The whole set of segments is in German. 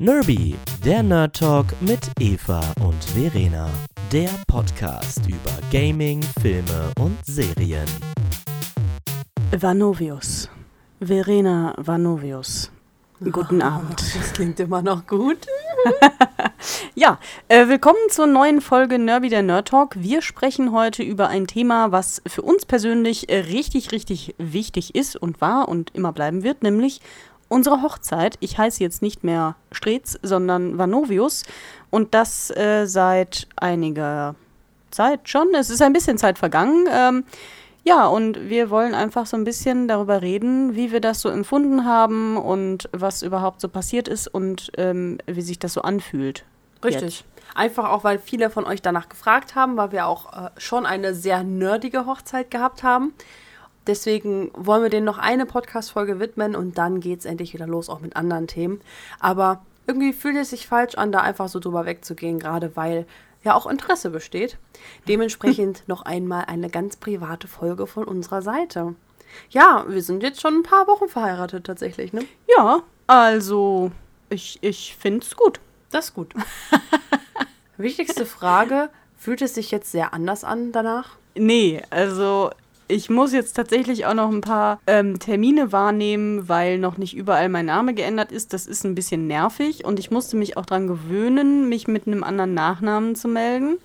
Nerby, der Nerd Talk mit Eva und Verena. Der Podcast über Gaming, Filme und Serien. Vanovius. Verena Vanovius. Guten Abend. Das klingt immer noch gut. Ja, äh, willkommen zur neuen Folge Nerby der Nerd Talk. Wir sprechen heute über ein Thema, was für uns persönlich äh, richtig, richtig wichtig ist und war und immer bleiben wird, nämlich unsere Hochzeit. Ich heiße jetzt nicht mehr Strez, sondern Vanovius und das äh, seit einiger Zeit schon. Es ist ein bisschen Zeit vergangen. Ähm, ja, und wir wollen einfach so ein bisschen darüber reden, wie wir das so empfunden haben und was überhaupt so passiert ist und ähm, wie sich das so anfühlt. Richtig. Einfach auch, weil viele von euch danach gefragt haben, weil wir auch äh, schon eine sehr nerdige Hochzeit gehabt haben. Deswegen wollen wir denen noch eine Podcast-Folge widmen und dann geht es endlich wieder los, auch mit anderen Themen. Aber irgendwie fühlt es sich falsch an, da einfach so drüber wegzugehen, gerade weil ja auch Interesse besteht. Dementsprechend noch einmal eine ganz private Folge von unserer Seite. Ja, wir sind jetzt schon ein paar Wochen verheiratet tatsächlich, ne? Ja, also ich, ich finde es gut. Das ist gut. Wichtigste Frage, fühlt es sich jetzt sehr anders an danach? Nee, also ich muss jetzt tatsächlich auch noch ein paar ähm, Termine wahrnehmen, weil noch nicht überall mein Name geändert ist. Das ist ein bisschen nervig und ich musste mich auch daran gewöhnen, mich mit einem anderen Nachnamen zu melden.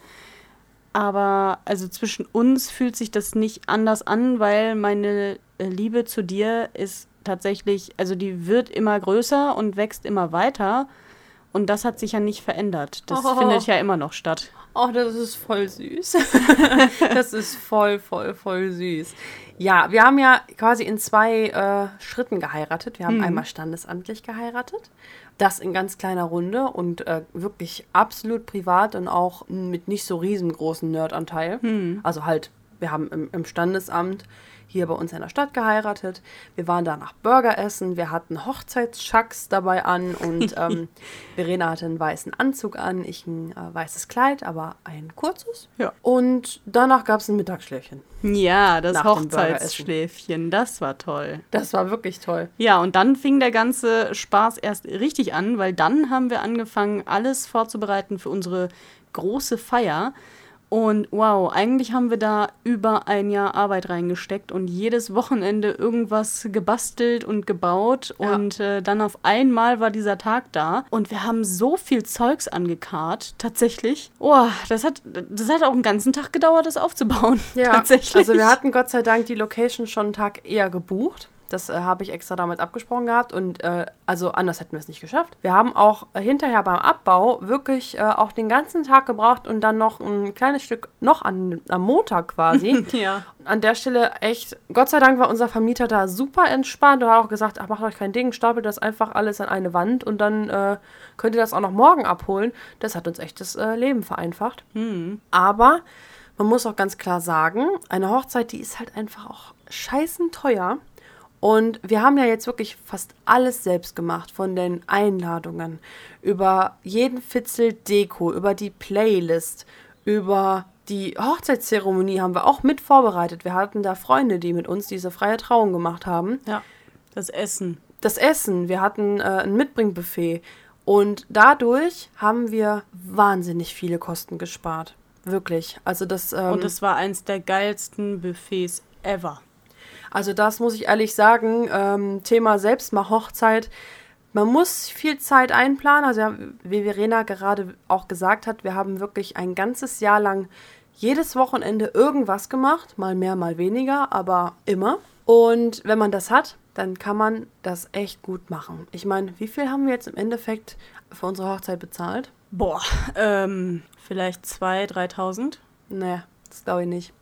Aber also zwischen uns fühlt sich das nicht anders an, weil meine äh, Liebe zu dir ist tatsächlich, also die wird immer größer und wächst immer weiter. Und das hat sich ja nicht verändert. Das Oh. findet ja immer noch statt. Oh, das ist voll süß. das ist voll, voll, voll süß. Ja, wir haben ja quasi in zwei äh, Schritten geheiratet. Wir haben einmal standesamtlich geheiratet. Das in ganz kleiner Runde und äh, wirklich absolut privat und auch mit nicht so riesengroßen Nerdanteil. Also halt, wir haben im, im Standesamt hier bei uns in der Stadt geheiratet. Wir waren danach Burger essen. Wir hatten Hochzeitsschacks dabei an und ähm, Verena hatte einen weißen Anzug an, ich ein äh, weißes Kleid, aber ein kurzes. Ja. Und danach gab es ein Mittagsschläfchen. Ja, das. Hochzeitsschläfchen, das war toll. Das war wirklich toll. Ja, und dann fing der ganze Spaß erst richtig an, weil dann haben wir angefangen, alles vorzubereiten für unsere große Feier. Und wow, eigentlich haben wir da über ein Jahr Arbeit reingesteckt und jedes Wochenende irgendwas gebastelt und gebaut. Ja. Und äh, dann auf einmal war dieser Tag da und wir haben so viel Zeugs angekarrt, tatsächlich. Oh, das hat, das hat auch einen ganzen Tag gedauert, das aufzubauen. tatsächlich. Also wir hatten Gott sei Dank die Location schon einen Tag eher gebucht. Das äh, habe ich extra damit abgesprochen gehabt und äh, also anders hätten wir es nicht geschafft. Wir haben auch äh, hinterher beim Abbau wirklich äh, auch den ganzen Tag gebraucht und dann noch ein kleines Stück noch an, am Montag quasi. ja. An der Stelle echt, Gott sei Dank war unser Vermieter da super entspannt und hat auch gesagt, ach, macht euch kein Ding, stapelt das einfach alles an eine Wand und dann äh, könnt ihr das auch noch morgen abholen. Das hat uns echt das äh, Leben vereinfacht. Aber man muss auch ganz klar sagen, eine Hochzeit, die ist halt einfach auch scheißen teuer. Und wir haben ja jetzt wirklich fast alles selbst gemacht, von den Einladungen, über jeden Fitzel Deko, über die Playlist, über die Hochzeitszeremonie haben wir auch mit vorbereitet. Wir hatten da Freunde, die mit uns diese freie Trauung gemacht haben ja, das Essen. das Essen, wir hatten äh, ein Mitbringbuffet und dadurch haben wir wahnsinnig viele Kosten gespart. Wirklich. Also das, ähm, Und es war eins der geilsten Buffets ever. Also das muss ich ehrlich sagen, ähm, Thema Selbstmach-Hochzeit. Man muss viel Zeit einplanen. Also wie Verena gerade auch gesagt hat, wir haben wirklich ein ganzes Jahr lang jedes Wochenende irgendwas gemacht. Mal mehr, mal weniger, aber immer. Und wenn man das hat, dann kann man das echt gut machen. Ich meine, wie viel haben wir jetzt im Endeffekt für unsere Hochzeit bezahlt? Boah, ähm, vielleicht 2.000, 3.000? Nee, das glaube ich nicht.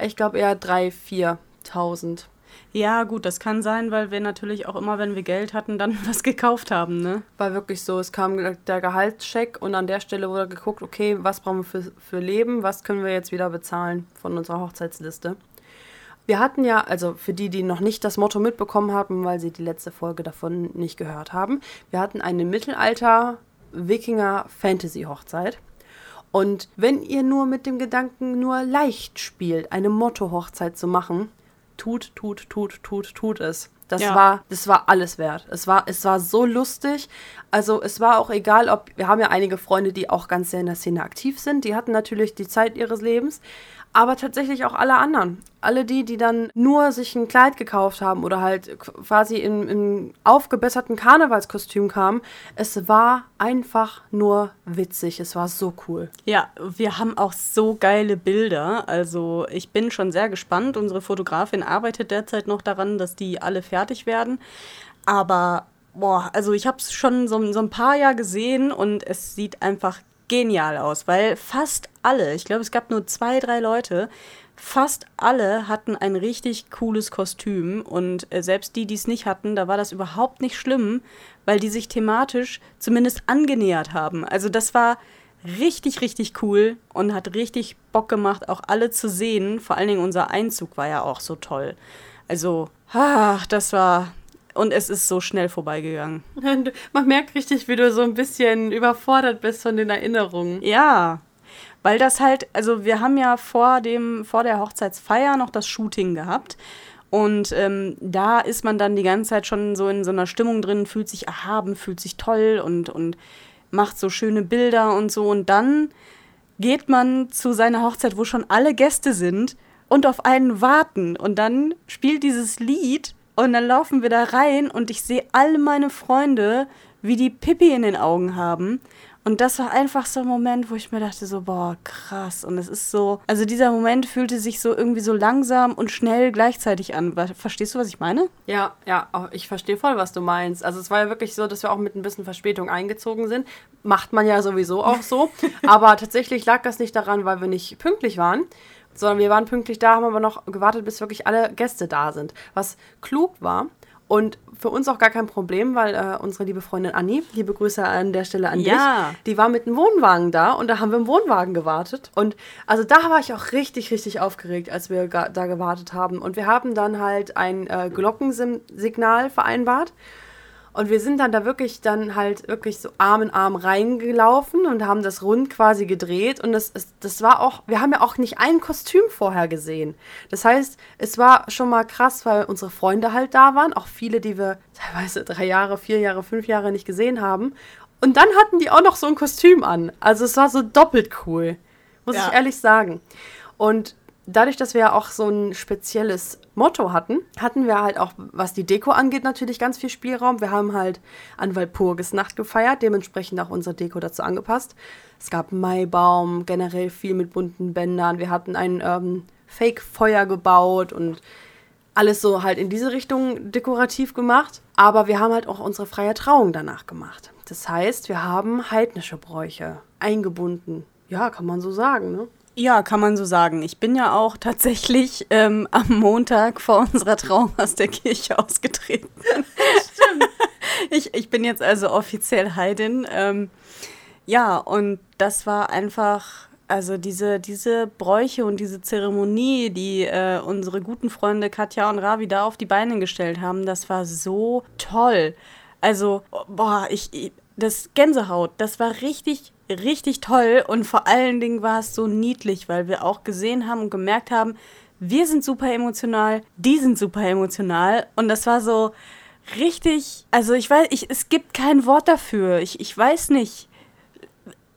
Ich glaube eher 3.000, 4.000. Ja, gut, das kann sein, weil wir natürlich auch immer, wenn wir Geld hatten, dann was gekauft haben, ne? War wirklich so, es kam der Gehaltscheck und an der Stelle wurde geguckt, okay, was brauchen wir für, für Leben, was können wir jetzt wieder bezahlen von unserer Hochzeitsliste. Wir hatten ja, also für die, die noch nicht das Motto mitbekommen haben, weil sie die letzte Folge davon nicht gehört haben, wir hatten eine Mittelalter-Wikinger-Fantasy-Hochzeit. Und wenn ihr nur mit dem Gedanken nur leicht spielt, eine Motto-Hochzeit zu machen, tut, tut, tut, tut, tut es. Das Ja. war, das war alles wert. Es war, es war so lustig. Also es war auch egal, ob wir haben ja einige Freunde, die auch ganz sehr in der Szene aktiv sind. Die hatten natürlich die Zeit ihres Lebens, aber tatsächlich auch alle anderen. Alle die, die dann nur sich ein Kleid gekauft haben oder halt quasi im, im aufgebesserten Karnevalskostüm kamen. Es war einfach nur witzig. Es war so cool. Ja, wir haben auch so geile Bilder. Also ich bin schon sehr gespannt. Unsere Fotografin arbeitet derzeit noch daran, dass die alle fertig werden. Aber, boah, also ich habe es schon so, so ein paar Jahr gesehen und es sieht einfach genial aus, weil fast alle, ich glaube, es gab nur zwei, drei Leute, fast alle hatten ein richtig cooles Kostüm und äh, selbst die, die es nicht hatten, da war das überhaupt nicht schlimm, weil die sich thematisch zumindest angenähert haben. Also das war richtig, richtig cool und hat richtig Bock gemacht, auch alle zu sehen. Vor allen Dingen unser Einzug war ja auch so toll. Also, ach, das war. Und es ist so schnell vorbeigegangen. Man merkt richtig, wie du so ein bisschen überfordert bist von den Erinnerungen. Ja, weil das halt, also wir haben ja vor dem, vor der Hochzeitsfeier noch das Shooting gehabt. Und ähm, da ist man dann die ganze Zeit schon so in so einer Stimmung drin, fühlt sich erhaben, fühlt sich toll und, und macht so schöne Bilder und so. Und dann geht man zu seiner Hochzeit, wo schon alle Gäste sind und auf einen warten. Und dann spielt dieses Lied und dann laufen wir da rein und ich sehe all meine Freunde, wie die Pippi in den Augen haben. Und das war einfach so ein Moment, wo ich mir dachte, so, boah, krass. Und es ist so, also dieser Moment fühlte sich so irgendwie so langsam und schnell gleichzeitig an. Verstehst du, was ich meine? Ja, ja, auch ich verstehe voll, was du meinst. Also es war ja wirklich so, dass wir auch mit ein bisschen Verspätung eingezogen sind. Macht man ja sowieso auch so. aber tatsächlich lag das nicht daran, weil wir nicht pünktlich waren, sondern wir waren pünktlich da, haben aber noch gewartet, bis wirklich alle Gäste da sind. Was klug war und für uns auch gar kein Problem, weil äh, unsere liebe Freundin Anni, liebe Grüße an der Stelle an Ja. dich, die war mit dem Wohnwagen da und da haben wir im Wohnwagen gewartet. Und also da war ich auch richtig, richtig aufgeregt, als wir da gewartet haben. Und wir haben dann halt ein äh, Glockensignal vereinbart. Und wir sind dann da wirklich dann halt wirklich so Arm in Arm reingelaufen und haben das rund quasi gedreht. Und das, das war auch, wir haben ja auch nicht ein Kostüm vorher gesehen. Das heißt, es war schon mal krass, weil unsere Freunde halt da waren, auch viele, die wir teilweise drei Jahre, vier Jahre, fünf Jahre nicht gesehen haben. Und dann hatten die auch noch so ein Kostüm an. Also es war so doppelt cool, muss Ja. ich ehrlich sagen. Und dadurch, dass wir ja auch so ein spezielles Motto hatten, hatten wir halt auch, was die Deko angeht, natürlich ganz viel Spielraum. Wir haben halt an Walpurgisnacht gefeiert, dementsprechend auch unsere Deko dazu angepasst. Es gab Maibaum, generell viel mit bunten Bändern. Wir hatten ein ähm, Fake-Feuer gebaut und alles so halt in diese Richtung dekorativ gemacht. Aber wir haben halt auch unsere freie Trauung danach gemacht. Das heißt, wir haben heidnische Bräuche eingebunden. Ja, kann man so sagen, ne? Ja, kann man so sagen. Ich bin ja auch tatsächlich ähm, am Montag vor unserer Trauung aus der Kirche ausgetreten. Stimmt. Ich, ich bin jetzt also offiziell Heidin. Ähm, ja, und das war einfach, also diese, diese Bräuche und diese Zeremonie, die äh, unsere guten Freunde Katja und Ravi da auf die Beine gestellt haben, das war so toll. Also, boah, ich, ich das Gänsehaut, das war richtig, richtig toll und vor allen Dingen war es so niedlich, weil wir auch gesehen haben und gemerkt haben, wir sind super emotional, die sind super emotional und das war so richtig, also ich weiß, ich, es gibt kein Wort dafür, ich, ich weiß nicht,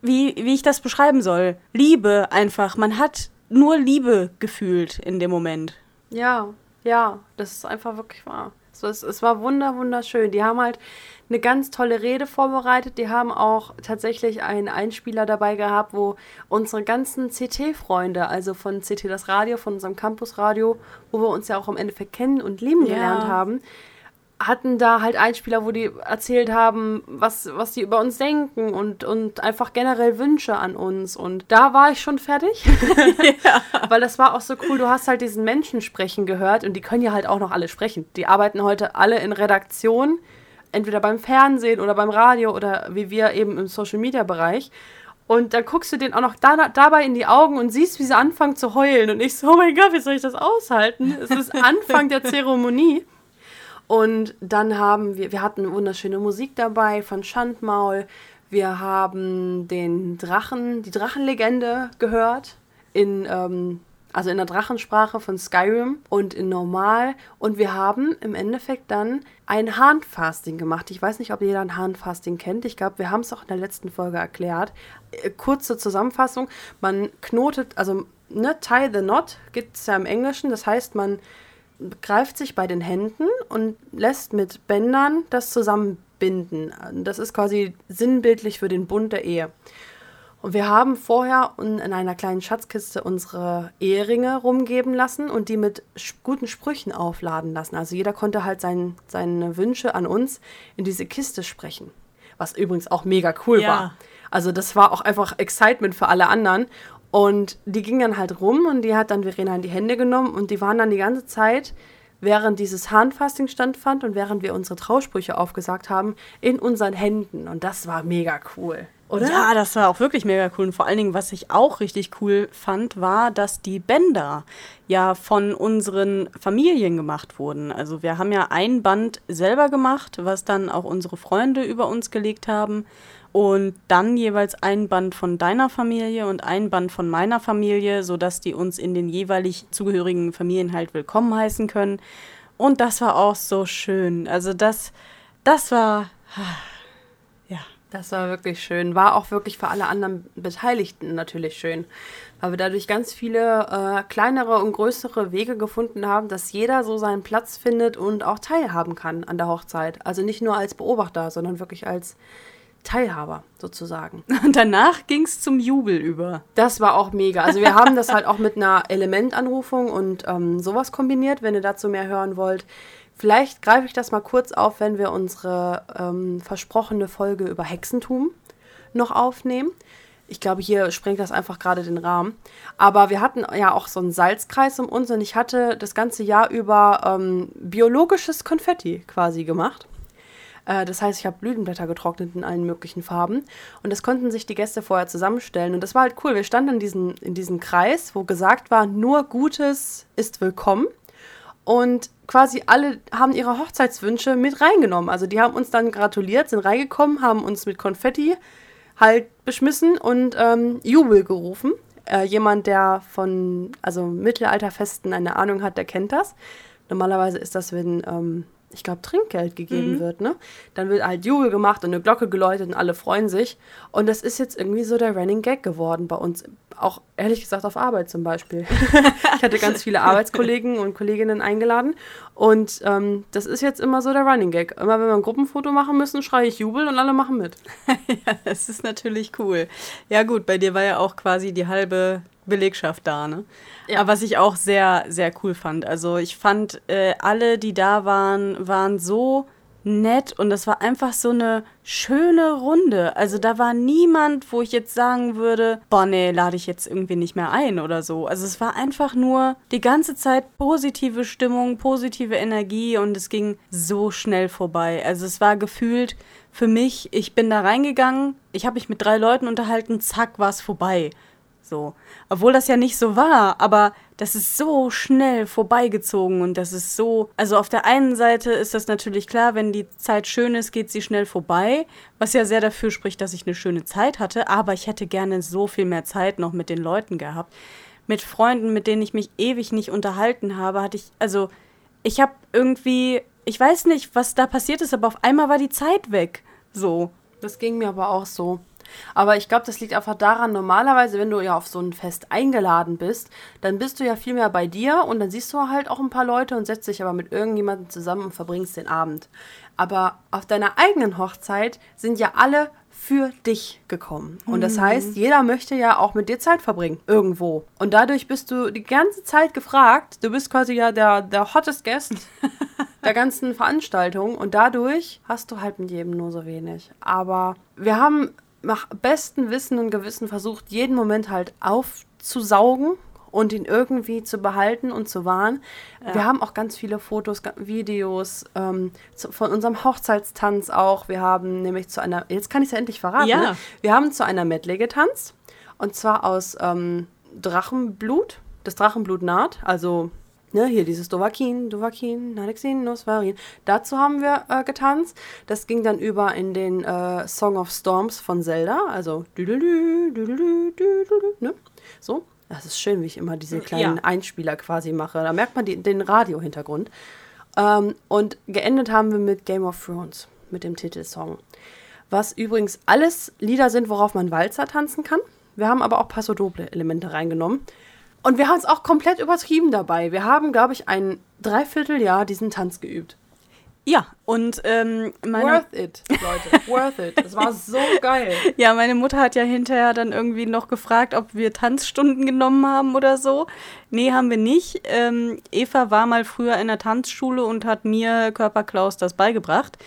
wie, wie ich das beschreiben soll. Liebe einfach, man hat nur Liebe gefühlt in dem Moment. Ja, ja, das ist einfach wirklich wahr. Es, es, es war wunder, wunderschön. Die haben halt eine ganz tolle Rede vorbereitet. Die haben auch tatsächlich einen Einspieler dabei gehabt, wo unsere ganzen CT-Freunde, also von CT das Radio, von unserem Campusradio, wo wir uns ja auch im Endeffekt kennen und lieben Ja. gelernt haben, hatten da halt Einspieler, wo die erzählt haben, was, was die über uns denken und, und einfach generell Wünsche an uns. Und da war ich schon fertig. Weil das war auch so cool, du hast halt diesen Menschen sprechen gehört und die können ja halt auch noch alle sprechen. Die arbeiten heute alle in Redaktion, entweder beim Fernsehen oder beim Radio oder wie wir eben im Social Media Bereich. Und dann guckst du denen auch noch da, dabei in die Augen und siehst, wie sie anfangen zu heulen. Und ich so, oh mein Gott, wie soll ich das aushalten? Es ist Anfang der Zeremonie. Und dann haben wir, wir hatten wunderschöne Musik dabei von Schandmaul. Wir haben den Drachen, die Drachenlegende gehört in, ähm, Also in der Drachensprache von Skyrim und in Normal. Und wir haben im Endeffekt dann ein Handfasting gemacht. Ich weiß nicht, ob jeder ein Handfasting kennt. Ich glaube, wir haben es auch in der letzten Folge erklärt. Äh, kurze Zusammenfassung. Man knotet, also ne, tie the knot gibt es ja im Englischen. Das heißt, man greift sich bei den Händen und lässt mit Bändern das zusammenbinden. Das ist quasi sinnbildlich für den Bund der Ehe. Und wir haben vorher in einer kleinen Schatzkiste unsere Eheringe rumgeben lassen und die mit guten Sprüchen aufladen lassen. Also jeder konnte halt sein, seine Wünsche an uns in diese Kiste sprechen. Was übrigens auch mega cool ja. war. Also das war auch einfach Excitement für alle anderen. Und die ging dann halt rum und die hat dann Verena in die Hände genommen und die waren dann die ganze Zeit, während dieses Handfasting stattfand und während wir unsere Trausprüche aufgesagt haben, in unseren Händen. Und das war mega cool. Oder? Ja, das war auch wirklich mega cool. Und vor allen Dingen, was ich auch richtig cool fand, war, dass die Bänder ja von unseren Familien gemacht wurden. Also wir haben ja ein Band selber gemacht, was dann auch unsere Freunde über uns gelegt haben und dann jeweils ein Band von deiner Familie und ein Band von meiner Familie, sodass die uns in den jeweilig zugehörigen Familien halt willkommen heißen können. Und das war auch so schön. Also das, das war, ja. Das war wirklich schön. War auch wirklich für alle anderen Beteiligten natürlich schön. Weil wir dadurch ganz viele äh, kleinere und größere Wege gefunden haben, dass jeder so seinen Platz findet und auch teilhaben kann an der Hochzeit. Also nicht nur als Beobachter, sondern wirklich als Teilhaber sozusagen. Und danach ging es zum Jubel über. Das war auch mega. Also wir haben das halt auch mit einer Elementanrufung und ähm, sowas kombiniert, wenn ihr dazu mehr hören wollt. Vielleicht greife ich das mal kurz auf, wenn wir unsere ähm, versprochene Folge über Hexentum noch aufnehmen. Ich glaube, hier sprengt das einfach gerade den Rahmen. Aber wir hatten ja auch so einen Salzkreis um uns und ich hatte das ganze Jahr über ähm, biologisches Konfetti quasi gemacht. Äh, das heißt, ich habe Blütenblätter getrocknet in allen möglichen Farben. Und das konnten sich die Gäste vorher zusammenstellen. Und das war halt cool. Wir standen in, diesen, in diesem Kreis, wo gesagt war, nur Gutes ist willkommen. Und quasi alle haben ihre Hochzeitswünsche mit reingenommen. Also die haben uns dann gratuliert, sind reingekommen, haben uns mit Konfetti halt beschmissen und ähm, Jubel gerufen. Äh, jemand, der von also Mittelalterfesten eine Ahnung hat, der kennt das. Normalerweise ist das, wenn ähm, ich glaube, Trinkgeld gegeben mhm. wird, ne? Dann wird halt Jubel gemacht und eine Glocke geläutet und alle freuen sich. Und das ist jetzt irgendwie so der Running Gag geworden bei uns. Auch ehrlich gesagt auf Arbeit zum Beispiel. ich hatte ganz viele Arbeitskollegen und Kolleginnen eingeladen. Und ähm, das ist jetzt immer so der Running Gag. Immer wenn wir ein Gruppenfoto machen müssen, schreie ich Jubel und alle machen mit. ja, das ist natürlich cool. Ja, gut, bei dir war ja auch quasi die halbe Belegschaft da, ne? Ja. Aber was ich auch sehr, sehr cool fand. Also ich fand, äh, alle, die da waren, waren so nett und das war einfach so eine schöne Runde. Also da war niemand, wo ich jetzt sagen würde, boah, nee, lade ich jetzt irgendwie nicht mehr ein oder so. Also es war einfach nur die ganze Zeit positive Stimmung, positive Energie und es ging so schnell vorbei. Also es war gefühlt für mich, ich bin da reingegangen, ich habe mich mit drei Leuten unterhalten, zack, war es vorbei. So. Obwohl das ja nicht so war, aber das ist so schnell vorbeigezogen und das ist so. Also auf der einen Seite ist das natürlich klar, wenn die Zeit schön ist, geht sie schnell vorbei, was ja sehr dafür spricht, dass ich eine schöne Zeit hatte, aber ich hätte gerne so viel mehr Zeit noch mit den Leuten gehabt. Mit Freunden, mit denen ich mich ewig nicht unterhalten habe, hatte ich, also ich habe irgendwie, ich weiß nicht, was da passiert ist, aber auf einmal war die Zeit weg. So. Das ging mir aber auch so. Aber ich glaube, das liegt einfach daran, normalerweise, wenn du ja auf so ein Fest eingeladen bist, dann bist du ja viel mehr bei dir und dann siehst du halt auch ein paar Leute und setzt dich aber mit irgendjemandem zusammen und verbringst den Abend. Aber auf deiner eigenen Hochzeit sind ja alle für dich gekommen. Und das mhm. heißt, jeder möchte ja auch mit dir Zeit verbringen, irgendwo. Und dadurch bist du die ganze Zeit gefragt. Du bist quasi ja der, der hottest Guest der ganzen Veranstaltung. Und dadurch hast du halt mit jedem nur so wenig. Aber wir haben nach bestem Wissen und Gewissen versucht, jeden Moment halt aufzusaugen und ihn irgendwie zu behalten und zu wahren. Ja. Wir haben auch ganz viele Fotos, Videos ähm, zu, von unserem Hochzeitstanz auch. Wir haben nämlich zu einer, jetzt kann ich es ja endlich verraten, ja. ne? wir haben zu einer Medley getanzt und zwar aus ähm, Drachenblut. Das Drachenblut naht, also Ne, hier dieses Dovakin, Dovakin, Nalexin, Nosvarin. Dazu haben wir äh, getanzt. Das ging dann über in den äh, Song of Storms von Zelda. Also, ne? So. Das ist schön, wie ich immer diese kleinen Ja. Einspieler quasi mache. Da merkt man die, den Radio-Hintergrund. Ähm, und geendet haben wir mit Game of Thrones, mit dem Titelsong. Was übrigens alles Lieder sind, worauf man Walzer tanzen kann. Wir haben aber auch Paso-Doble-Elemente reingenommen. Und wir haben es auch komplett übertrieben dabei. Wir haben, glaube ich, ein Dreivierteljahr diesen Tanz geübt. Ja, und ähm, meine, Worth it, Leute. Worth it. Es war so geil. ja, meine Mutter hat ja hinterher dann irgendwie noch gefragt, ob wir Tanzstunden genommen haben oder so. Nee, haben wir nicht. Ähm, Eva war mal früher in der Tanzschule und hat mir Körperklaus das beigebracht.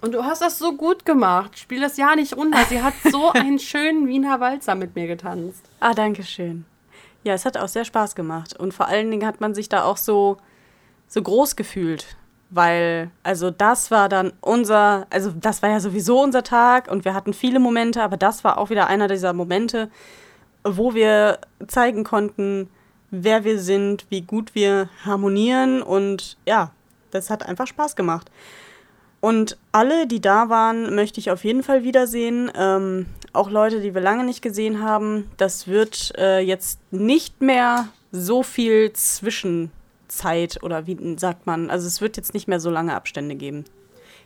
Und du hast das so gut gemacht. Spiel das ja nicht runter. Sie hat so einen schönen Wiener Walzer mit mir getanzt. Ah, danke schön. Ja, es hat auch sehr Spaß gemacht. Und vor allen Dingen hat man sich da auch so, so groß gefühlt. Weil, also das war dann unser, also das war ja sowieso unser Tag und wir hatten viele Momente, aber das war auch wieder einer dieser Momente, wo wir zeigen konnten, wer wir sind, wie gut wir harmonieren und ja, das hat einfach Spaß gemacht. Und alle, die da waren, möchte ich auf jeden Fall wiedersehen. Ähm, auch Leute, die wir lange nicht gesehen haben. Das wird äh, jetzt nicht mehr so viel Zwischenzeit oder wie sagt man. Also es wird jetzt nicht mehr so lange Abstände geben.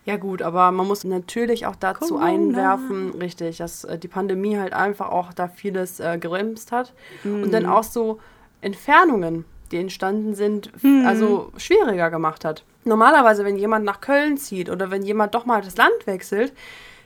Ja gut, aber man muss natürlich auch dazu Corona. einwerfen, richtig, dass äh, die Pandemie halt einfach auch da vieles äh, geremst hat. Und dann auch so Entfernungen, die entstanden sind, f- also schwieriger gemacht hat. Normalerweise, wenn jemand nach Köln zieht oder wenn jemand doch mal das Land wechselt,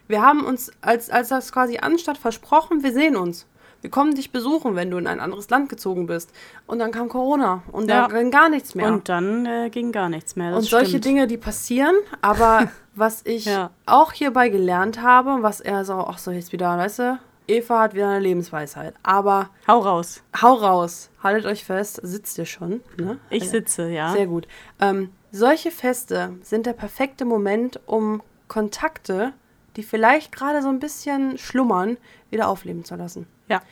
wir haben uns als, als das quasi anstatt versprochen, wir sehen uns. Wir kommen dich besuchen, wenn du in ein anderes Land gezogen bist. Und dann kam Corona und Ja. da ging gar nichts mehr. Und dann äh, ging gar nichts mehr. Und solche stimmt. Dinge, die passieren, aber was ich Ja. auch hierbei gelernt habe, was er so, ach so, jetzt wieder, weißt du, Eva hat wieder eine Lebensweisheit. Aber Hau raus. hau raus, haltet euch fest, sitzt ihr schon, ne? Ich Äh, sitze, ja. Sehr gut. Ähm, solche Feste sind der perfekte Moment, um Kontakte, die vielleicht gerade so ein bisschen schlummern, wieder aufleben zu lassen. Ja.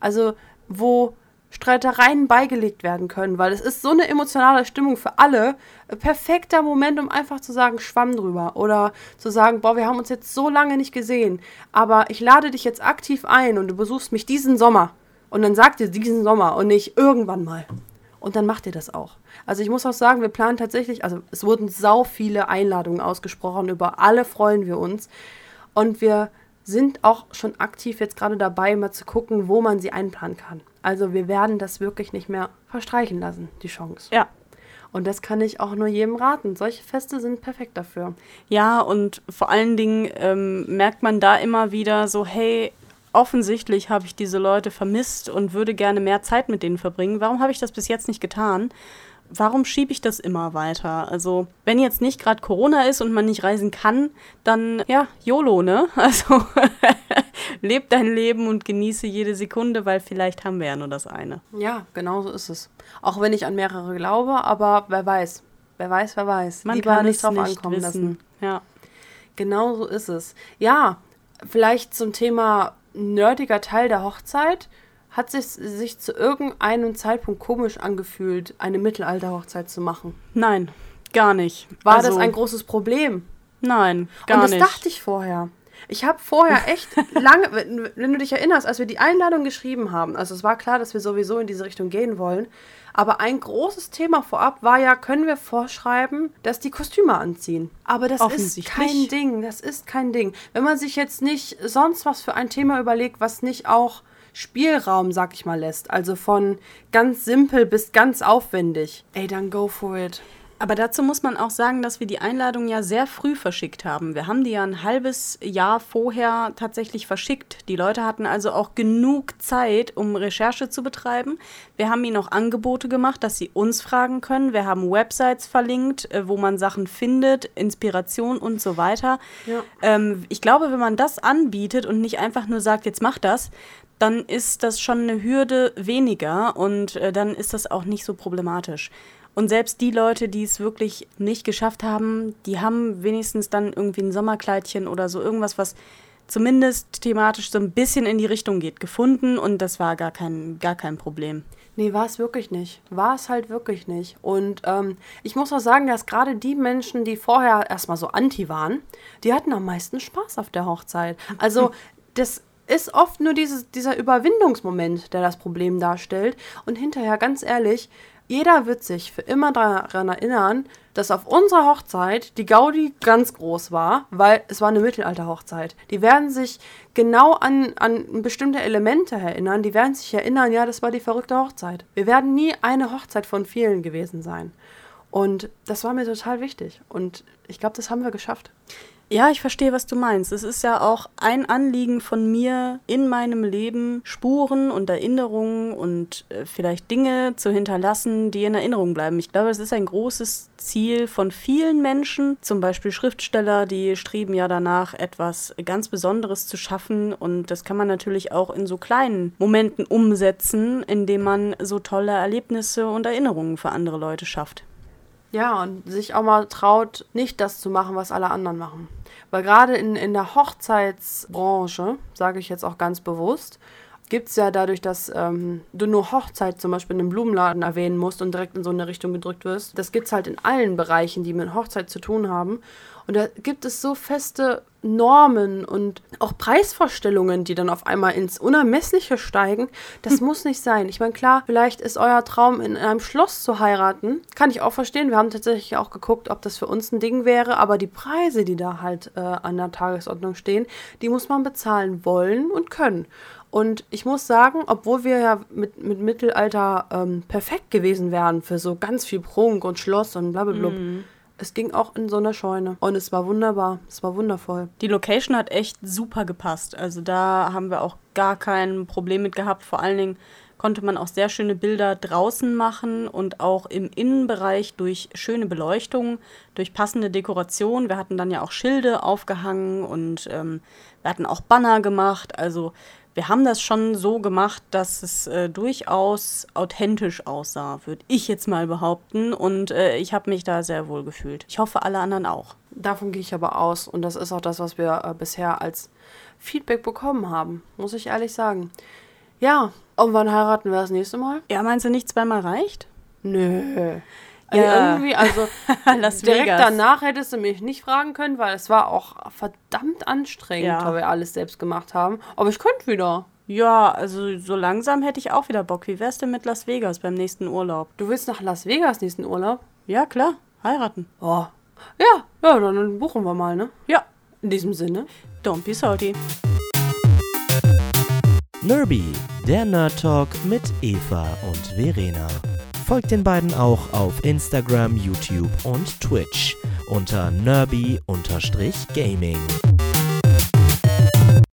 Also, wo Streitereien beigelegt werden können, weil es ist so eine emotionale Stimmung für alle. Ein perfekter Moment, um einfach zu sagen, schwamm drüber. Oder zu sagen, boah, wir haben uns jetzt so lange nicht gesehen, aber ich lade dich jetzt aktiv ein und du besuchst mich diesen Sommer. Und dann sagt ihr diesen Sommer und nicht irgendwann mal. Und dann macht ihr das auch. Also ich muss auch sagen, wir planen tatsächlich, also es wurden sau viele Einladungen ausgesprochen, über alle freuen wir uns. Und wir sind auch schon aktiv jetzt gerade dabei, mal zu gucken, wo man sie einplanen kann. Also wir werden das wirklich nicht mehr verstreichen lassen, die Chance. Ja. Und das kann ich auch nur jedem raten. Solche Feste sind perfekt dafür. Ja, und vor allen Dingen ähm, merkt man da immer wieder so, hey, offensichtlich habe ich diese Leute vermisst und würde gerne mehr Zeit mit denen verbringen. Warum habe ich das bis jetzt nicht getan? Warum schiebe ich das immer weiter? Also, wenn jetzt nicht gerade Corona ist und man nicht reisen kann, dann ja, YOLO, ne? Also, leb dein Leben und genieße jede Sekunde, weil vielleicht haben wir ja nur das eine. Ja, genau so ist es. Auch wenn ich an mehrere glaube, aber wer weiß. Wer weiß, wer weiß. Man Lieber kann nicht drauf nicht ankommen wissen. lassen. Ja. Genau so ist es. Ja, vielleicht zum Thema nerdiger Teil der Hochzeit. Hat es sich zu irgendeinem Zeitpunkt komisch angefühlt, eine Mittelalterhochzeit zu machen? Nein, gar nicht. War also, das ein großes Problem? Nein, gar Und das nicht. dachte ich vorher. Ich habe vorher echt lange, wenn, wenn du dich erinnerst, als wir die Einladung geschrieben haben, also es war klar, dass wir sowieso in diese Richtung gehen wollen, aber ein großes Thema vorab war ja, können wir vorschreiben, dass die Kostüme anziehen. Aber das ist kein Ding, das ist kein Ding. Wenn man sich jetzt nicht sonst was für ein Thema überlegt, was nicht auch Spielraum, sag ich mal, lässt, also von ganz simpel bis ganz aufwendig, ey, dann go for it. Aber dazu muss man auch sagen, dass wir die Einladung ja sehr früh verschickt haben. Wir haben die ja ein halbes Jahr vorher tatsächlich verschickt. Die Leute hatten also auch genug Zeit, um Recherche zu betreiben. Wir haben ihnen auch Angebote gemacht, dass sie uns fragen können. Wir haben Websites verlinkt, äh, wo man Sachen findet, Inspiration und so weiter. Ja. Ähm, ich glaube, wenn man das anbietet und nicht einfach nur sagt, jetzt mach das, dann ist das schon eine Hürde weniger und äh, dann ist das auch nicht so problematisch. Und selbst die Leute, die es wirklich nicht geschafft haben, die haben wenigstens dann irgendwie ein Sommerkleidchen oder so irgendwas, was zumindest thematisch so ein bisschen in die Richtung geht, gefunden und das war gar kein, gar kein Problem. Nee, war es wirklich nicht. War es halt wirklich nicht. Und ähm, ich muss auch sagen, dass gerade die Menschen, die vorher erstmal so anti waren, die hatten am meisten Spaß auf der Hochzeit. Also, das ist oft nur dieses, dieser Überwindungsmoment, der das Problem darstellt. Und hinterher, ganz ehrlich, jeder wird sich für immer daran erinnern, dass auf unserer Hochzeit die Gaudi ganz groß war, weil es war eine Mittelalterhochzeit. Die werden sich genau an, an bestimmte Elemente erinnern. Die werden sich erinnern, ja, das war die verrückte Hochzeit. Wir werden nie eine Hochzeit von vielen gewesen sein. Und das war mir total wichtig. Und ich glaube, das haben wir geschafft. Ja, ich verstehe, was du meinst. Es ist ja auch ein Anliegen von mir in meinem Leben, Spuren und Erinnerungen und äh, vielleicht Dinge zu hinterlassen, die in Erinnerung bleiben. Ich glaube, es ist ein großes Ziel von vielen Menschen, zum Beispiel Schriftsteller, die streben ja danach, etwas ganz Besonderes zu schaffen. Und das kann man natürlich auch in so kleinen Momenten umsetzen, indem man so tolle Erlebnisse und Erinnerungen für andere Leute schafft. Ja, und sich auch mal traut, nicht das zu machen, was alle anderen machen. Weil gerade in, in der Hochzeitsbranche, sage ich jetzt auch ganz bewusst, gibt es ja dadurch, dass ähm, du nur Hochzeit zum Beispiel in einem Blumenladen erwähnen musst und direkt in so eine Richtung gedrückt wirst. Das gibt es halt in allen Bereichen, die mit Hochzeit zu tun haben. Und da gibt es so feste Normen und auch Preisvorstellungen, die dann auf einmal ins Unermessliche steigen. Das muss nicht sein. Ich meine, klar, vielleicht ist euer Traum, in einem Schloss zu heiraten. Kann ich auch verstehen. Wir haben tatsächlich auch geguckt, ob das für uns ein Ding wäre. Aber die Preise, die da halt äh, an der Tagesordnung stehen, die muss man bezahlen wollen und können. Und ich muss sagen, obwohl wir ja mit, mit Mittelalter ähm, perfekt gewesen wären für so ganz viel Prunk und Schloss und blablabla, mm. Es ging auch in so einer Scheune. Und es war wunderbar. Es war wundervoll. Die Location hat echt super gepasst. Also da haben wir auch gar kein Problem mit gehabt. Vor allen Dingen konnte man auch sehr schöne Bilder draußen machen und auch im Innenbereich durch schöne Beleuchtung, durch passende Dekoration. Wir hatten dann ja auch Schilde aufgehangen und ähm, wir hatten auch Banner gemacht. Also wir haben das schon so gemacht, dass es äh, durchaus authentisch aussah, würde ich jetzt mal behaupten. Und äh, ich habe mich da sehr wohl gefühlt. Ich hoffe, alle anderen auch. Davon gehe ich aber aus. Und das ist auch das, was wir äh, bisher als Feedback bekommen haben, muss ich ehrlich sagen. Ja, und wann heiraten wir das nächste Mal? Ja, meinst du nicht zweimal reicht? Nö. Ja. Irgendwie, also direkt Vegas. danach hättest du mich nicht fragen können, weil es war auch verdammt anstrengend, ja. weil wir alles selbst gemacht haben. Aber ich könnte wieder. Ja, also so langsam hätte ich auch wieder Bock. Wie wär's denn mit Las Vegas beim nächsten Urlaub? Du willst nach Las Vegas nächsten Urlaub? Ja, klar. Heiraten. Oh. Ja, ja, dann buchen wir mal, ne? Ja. In diesem Sinne. Don't be salty. Nerby, der Nerd Talk mit Eva und Verena. Folgt den beiden auch auf Instagram, YouTube und Twitch unter nerby-gaming.